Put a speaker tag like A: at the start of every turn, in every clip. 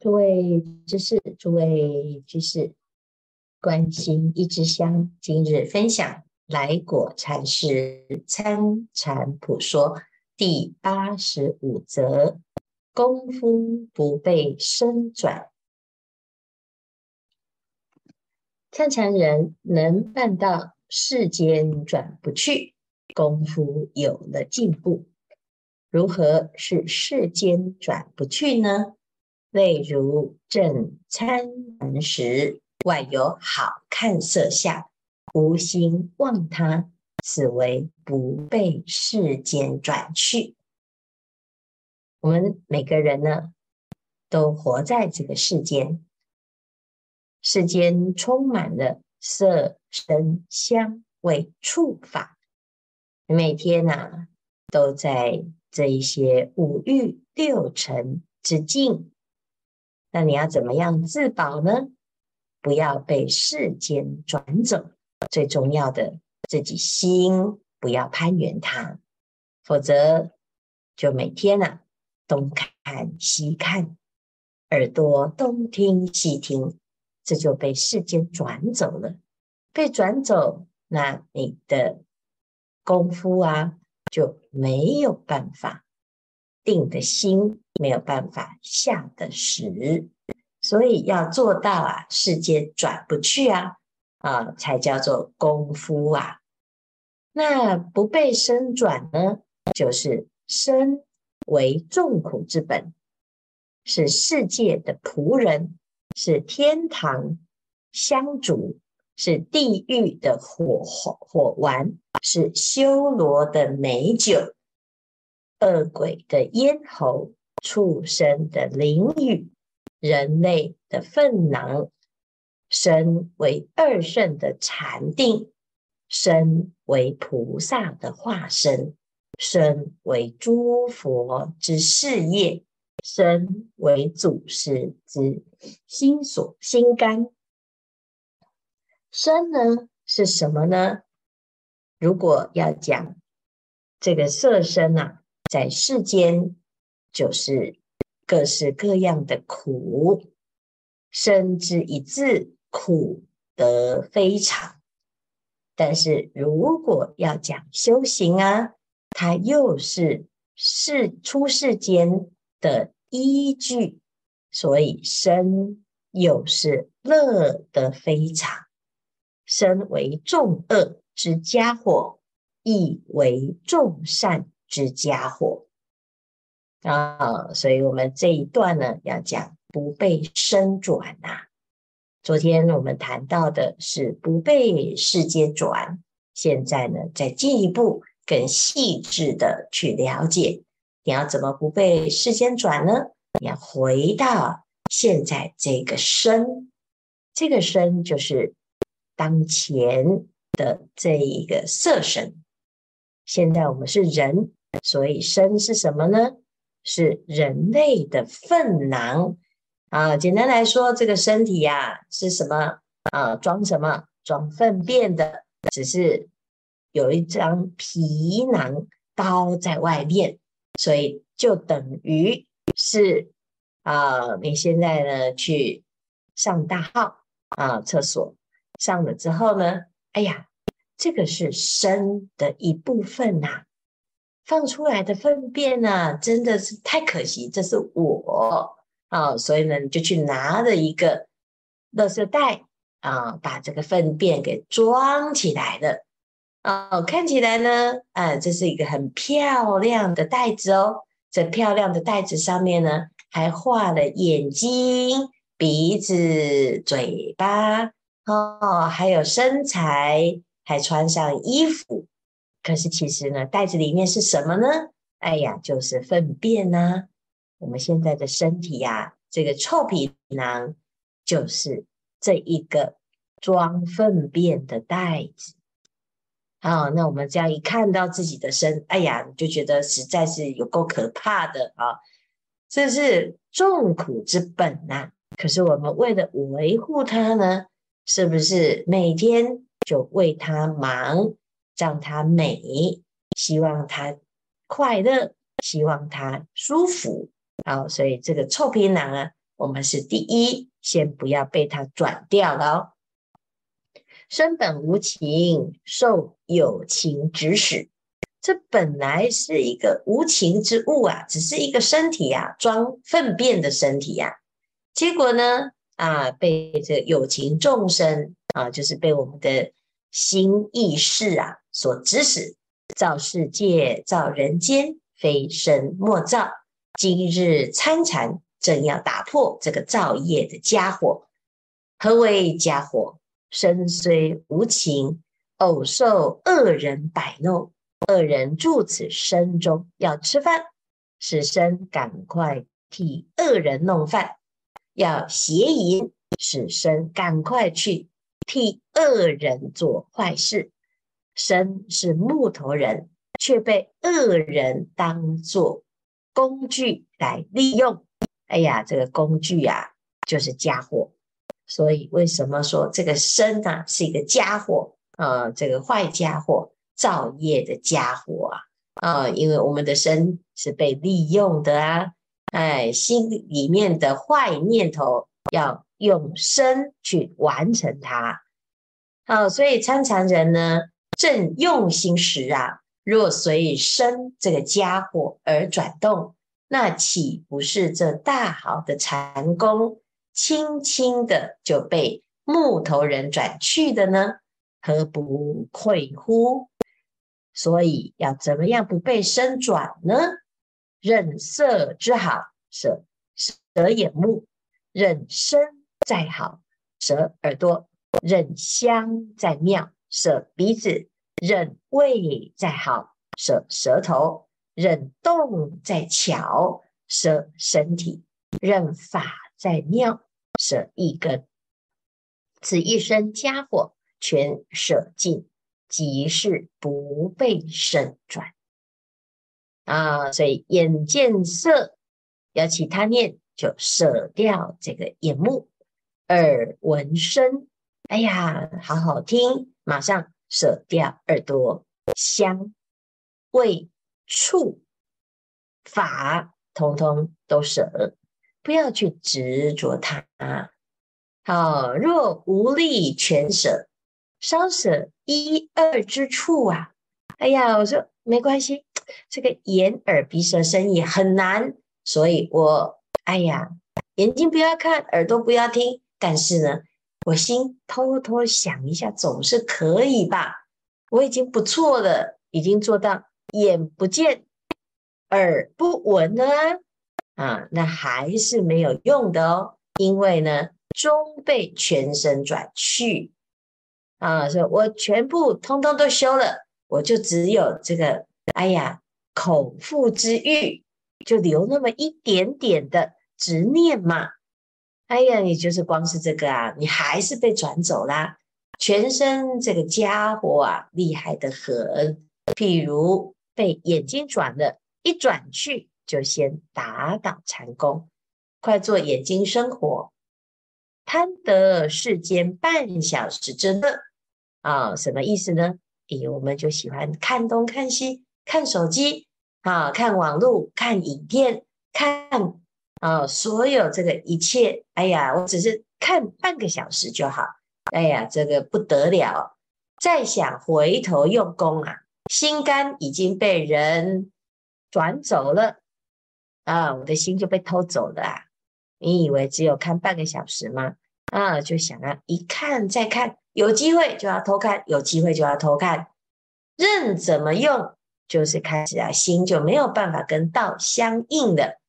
A: 诸位居士，诸位居士，观心一支香，今日分享来果禅师参禅普说第八十五则：功夫不被身转。参禅人能办到世间转不去，功夫有了进步。如何是世间转不去呢？例如正参禅时，外有好看色相，无心望他，此为不被世间转去。我们每个人呢，都活在这个世间，世间充满了色、声、香、味、触、法，每天呐、啊，都在这一些五欲六尘之境。那你要怎么样自保呢？不要被世间转走，最重要的，自己心不要攀缘它，否则就每天啊东看西看，耳朵东听西听，这就被世间转走了。被转走，那你的功夫啊就没有办法。定的心没有办法下的实，所以要做到啊，世间转不去啊，啊，才叫做功夫啊。那不被身转呢，就是身为众苦之本，是世界的仆人，是天堂香烛，是地狱的火火丸，是修罗的美酒。恶鬼的咽喉，畜生的囹圄，人类的粪囊，身为二圣的禅定，身为菩萨的化身，身为诸佛之事业，身为祖师之心所心肝。身呢是什么呢？如果要讲这个色身啊。在世间，就是各式各样的苦，身之一字，苦得非常。但是如果要讲修行啊，它又是世出世间的依据，所以身又是乐得非常。身为众恶之家伙，亦为众善之家伙啊，所以我们这一段呢，要讲不被身转呐、昨天我们谈到的是不被世间转，现在呢，再进一步更细致的去了解，你要怎么不被世间转呢？你要回到现在这个身，这个身就是当前的这一个色身。现在我们是人。所以身是什么呢？是人类的粪囊啊。简单来说，这个身体呀、啊、是什么啊？装什么？装粪便的，只是有一张皮囊包在外面，所以就等于是啊。你现在呢去上大号啊，厕所上了之后呢，哎呀，这个是身的一部分呐、放出来的粪便呢、啊，真的是太可惜。这是我啊，所以呢，你就去拿了一个垃圾袋啊，把这个粪便给装起来了啊。看起来呢，啊，这是一个很漂亮的袋子哦。这漂亮的袋子上面呢，还画了眼睛、鼻子、嘴巴哦，还有身材，还穿上衣服。可是其实呢，袋子里面是什么呢？哎呀，就是粪便呐、我们现在的身体呀、啊，这个臭皮囊就是这一个装粪便的袋子。好，那我们这样一看到自己的身，哎呀，就觉得实在是有够可怕的啊！这是众苦之本呐、可是我们为了维护它呢，是不是每天就为它忙？让它美，希望它快乐，希望它舒服。好，所以这个臭皮囊啊，我们是第一，先不要被它转掉了哦。身本无情，受有情指使。这本来是一个无情之物啊，只是一个身体啊，装粪便的身体呀、啊。结果呢，啊，被这有情众生啊，就是被我们的心意识啊所指使，造世界，造人间，非身莫造。今日参禅，正要打破这个造业的家伙。何为家伙？身虽无情，偶受恶人摆弄。恶人住此身中，要吃饭，使身赶快替恶人弄饭；要邪淫，使身赶快去替恶人做坏事。身是木头人，却被恶人当作工具来利用。哎呀，这个工具啊，就是家伙。所以，为什么说这个身啊是一个家伙啊、这个坏家伙。造业的家伙啊，啊，因为我们的身是被利用的啊，哎，心里面的坏念头要用身去完成它，好，所以参禅人呢，正用心时啊，若随身这个家伙而转动，那岂不是这大好的禅功，轻轻的就被木头人转去的呢？何不愧乎？所以要怎么样不被身转呢？忍色之好，舍舍眼目；忍身再好，舍耳朵；任香再妙，舍鼻子；任味再好，舍舌头；任动再巧，舍身体；任法再妙，舍一根。此一身家伙，全舍尽。即是不被身转啊，所以眼见色要起贪念，就舍掉这个眼目；耳闻声，哎呀，好好听，马上舍掉耳朵；香味触法，通通都舍，不要去执着它。好，若无力全舍。稍舍一二之处啊！哎呀，我说没关系，这个眼耳鼻舌身意很难，所以我哎呀，眼睛不要看，耳朵不要听，但是呢，我心偷偷想一下，总是可以吧？我已经不错了，已经做到眼不见，耳不闻了啊！那还是没有用的哦，因为呢，终被全身转去。啊，说我全部通通都修了，我就只有这个，哎呀，口腹之欲，就留那么一点点的执念嘛。哎呀，你就是光是这个啊，你还是被转走啦。全身这个家伙啊，厉害得很。譬如被眼睛转了，一转去就先打倒禅功，快做眼睛生活，贪得世间半小时之乐。啊，什么意思呢？诶，我们就喜欢看东看西，看手机啊，看网络，看影片，看啊，所有这个一切。哎呀，我只是看半个小时就好。哎呀，这个不得了！再想回头用功啊，心肝已经被人转走了啊，我的心就被偷走了啊！你以为只有看半个小时吗？啊，就想啊，一看再看。有机会就要偷看，有机会就要偷看，任怎么用，就是开始啊，心就没有办法跟道相应的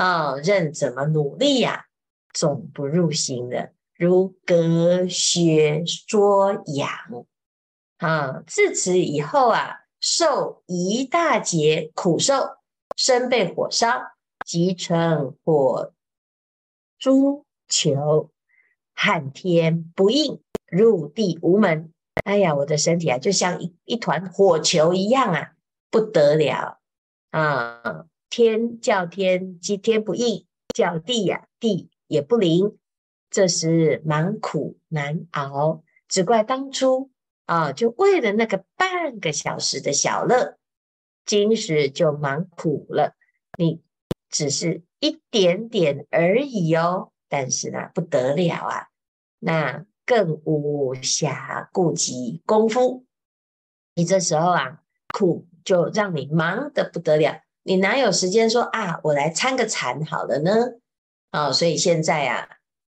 A: 啊、哦，任怎么努力呀、总不入心的，如隔靴捉痒啊。自此以后啊，受一大劫苦受，身被火烧，即成火猪球，撼天不应。入地无门，哎呀，我的身体啊，就像一一团火球一样啊，不得了啊！天叫天，即天不应；叫地呀、地也不灵。这时蛮苦难熬，只怪当初啊，就为了那个半个小时的小乐，今时就蛮苦了。你只是一点点而已哦。但是呢，不得了啊，那更无暇顾及功夫。你这时候啊，苦就让你忙得不得了，你哪有时间说啊，我来参个禅好了呢？啊、所以现在啊，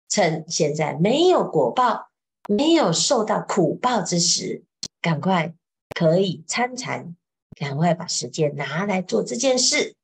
A: 趁现在没有果报，没有受到苦报之时，赶快可以参禅，赶快把时间拿来做这件事。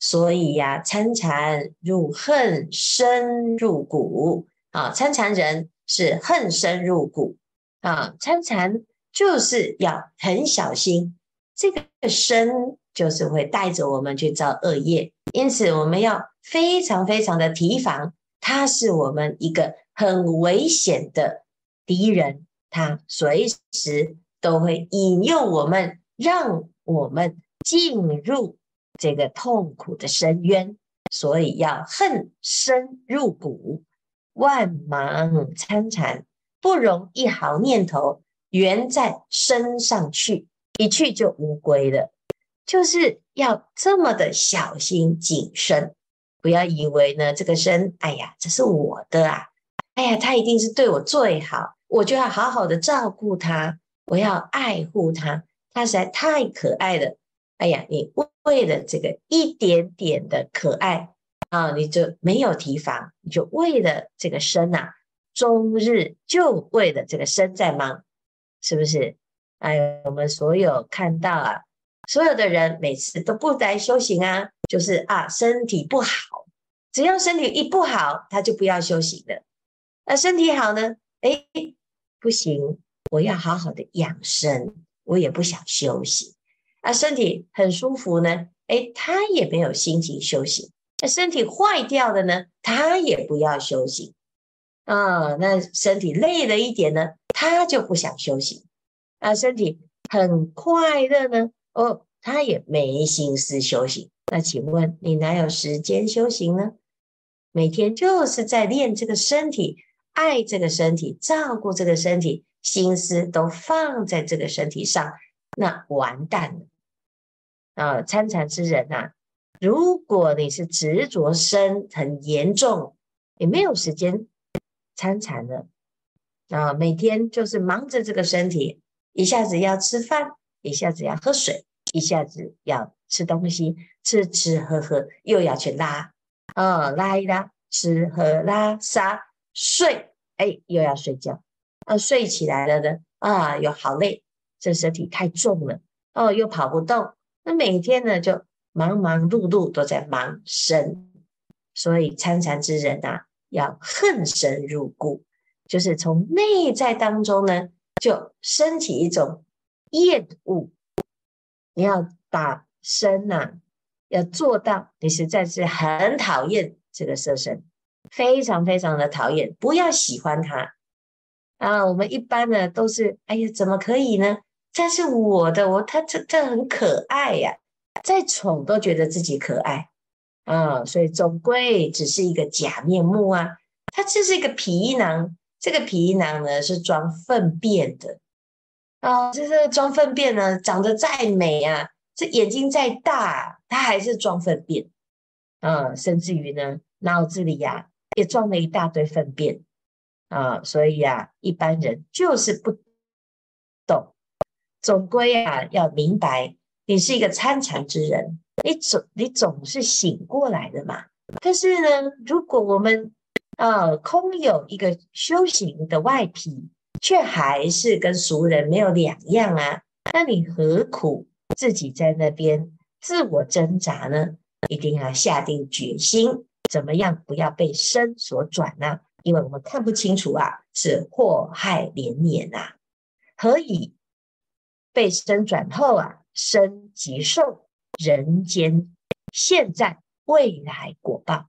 A: 所以呀、啊，参禅入恨深入骨啊，参禅人是恨深入骨啊，参禅就是要很小心，这个深就是会带着我们去造恶业，因此我们要非常非常的提防，它是我们一个很危险的敌人，它随时都会引诱我们，让我们进入。这个痛苦的深渊，所以要恨深入骨，万忙参禅，不容一毫念头缘在身上去，一去就无归了。就是要这么的小心谨慎，不要以为呢这个身，哎呀，这是我的啊，哎呀，他一定是对我最好，我就要好好的照顾他，我要爱护他，他实在太可爱了。哎呀，你为了这个一点点的可爱啊，你就没有提防，你就为了这个身啊，终日就为了这个身在忙，是不是？哎，我们所有看到啊，所有的人每次都不来修行啊，就是啊，身体不好，只要身体一不好，他就不要修行了。那身体好呢？哎，不行，我要好好的养生，我也不想休息。啊，身体很舒服呢，哎，他也没有心情修行。那身体坏掉的呢，他也不要修行。啊，那身体累了一点呢，他就不想休息。啊，身体很快乐呢，哦，他也没心思修行。那请问你哪有时间修行呢？每天就是在练这个身体，爱这个身体，照顾这个身体，心思都放在这个身体上，那完蛋了。啊，参禅之人呐、啊，如果你是执着身很严重，也没有时间参禅了。啊，每天就是忙着这个身体，一下子要吃饭，一下子要喝水，一下子要吃东西，吃吃喝喝，又要去拉，哦，拉一拉，吃喝拉撒睡，哎，又要睡觉，啊，睡起来了呢，啊，又好累，这身体太重了，哦，又跑不动。那每天呢，就忙忙碌碌都在忙身，所以参禅之人啊，要恨深入骨，就是从内在当中呢，就升起一种厌恶。你要把身呐、要做到，你实在是很讨厌这个色身，非常非常的讨厌，不要喜欢它啊。我们一般呢，都是，哎呀，怎么可以呢？这是我的，我他这这很可爱呀，再宠都觉得自己可爱啊，所以总归只是一个假面目啊，它就是一个皮囊，这个皮囊呢是装粪便的啊，这是装粪便呢，长得再美啊，这眼睛再大，它还是装粪便啊，甚至于呢，脑子里呀也装了一大堆粪便啊，所以呀，一般人就是不懂。总归啊，要明白，你是一个参禅之人，你总你总是醒过来的嘛。但是呢，如果我们啊、呃、空有一个修行的外皮，却还是跟俗人没有两样啊，那你何苦自己在那边自我挣扎呢？一定要下定决心，怎么样不要被身所转呢？因为我们看不清楚啊，是祸害连连啊，何以？被身转后啊，身即受人间现在未来果报，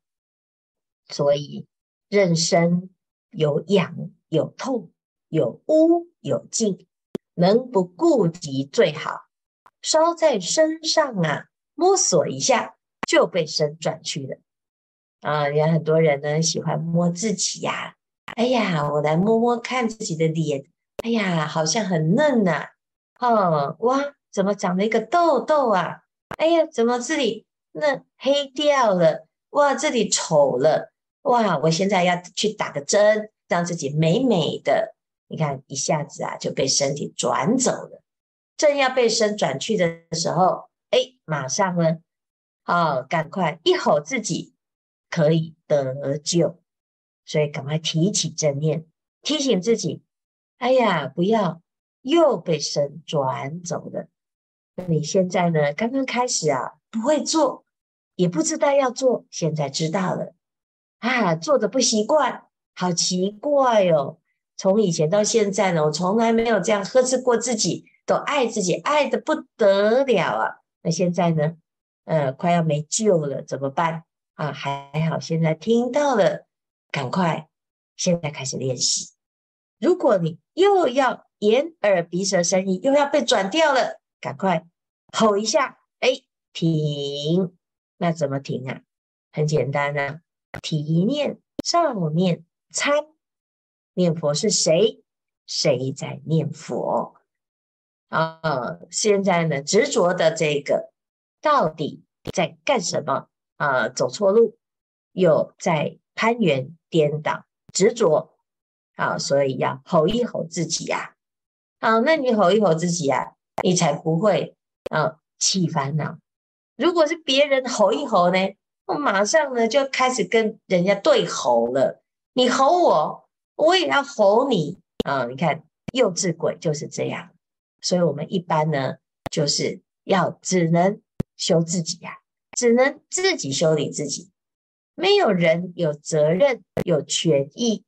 A: 所以任身有痒有痛有污有净，能不顾及最好。稍在身上啊，摸索一下就被身转去了啊！有很多人呢喜欢摸自己呀、啊，哎呀，我来摸摸看自己的脸，哎呀，好像很嫩呐、哦，哇，怎么长了一个痘痘啊？哎呀，怎么这里那黑掉了，哇，这里丑了，哇，我现在要去打个针，让自己美美的。你看，一下子啊就被身体转走了。正要被身转去的时候，哎，马上呢，哦，赶快一吼自己可以得救，所以赶快提起正念，提醒自己，哎呀，不要又被身转走了。那你现在呢？刚刚开始啊，不会做，也不知道要做，现在知道了啊，做的不习惯，好奇怪哦。从以前到现在呢，我从来没有这样呵斥过自己，都爱自己爱得不得了啊。那现在呢？呃，快要没救了，怎么办啊？还好，现在听到了，赶快现在开始练习。如果你又要眼耳鼻舌身意，又要被转掉了。赶快吼一下，哎，停！那怎么停啊？很简单啊，体念、照念、参。念佛是谁？谁在念佛？啊，现在呢，执着的这个到底在干什么？啊，走错路，又在攀缘颠倒执着。啊，所以要吼一吼自己呀！好，那你吼一吼自己啊。你才不会啊起烦恼。如果是别人吼一吼呢，我马上呢就开始跟人家对吼了。你吼我，我也要吼你啊！你看幼稚鬼就是这样。所以我们一般呢，就是要只能修自己呀、只能自己修理自己。没有人有责任、有权益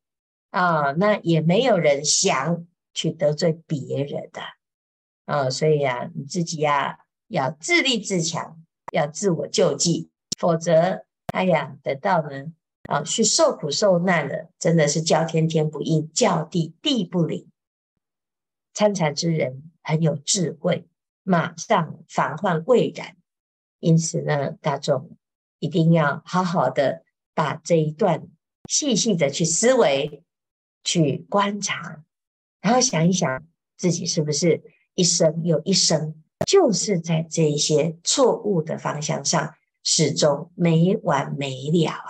A: 啊，那也没有人想去得罪别人的。啊、所以呀、啊，你自己呀、要自立自强，要自我救济，否则，哎呀，等到呢，啊，去受苦受难了，真的是叫天天不应，叫地地不灵。参禅之人很有智慧，马上防患未然。因此呢，大众一定要好好的把这一段细细的去思维、去观察，然后想一想自己是不是。一生又一生，就是在这一些错误的方向上，始终没完没了啊！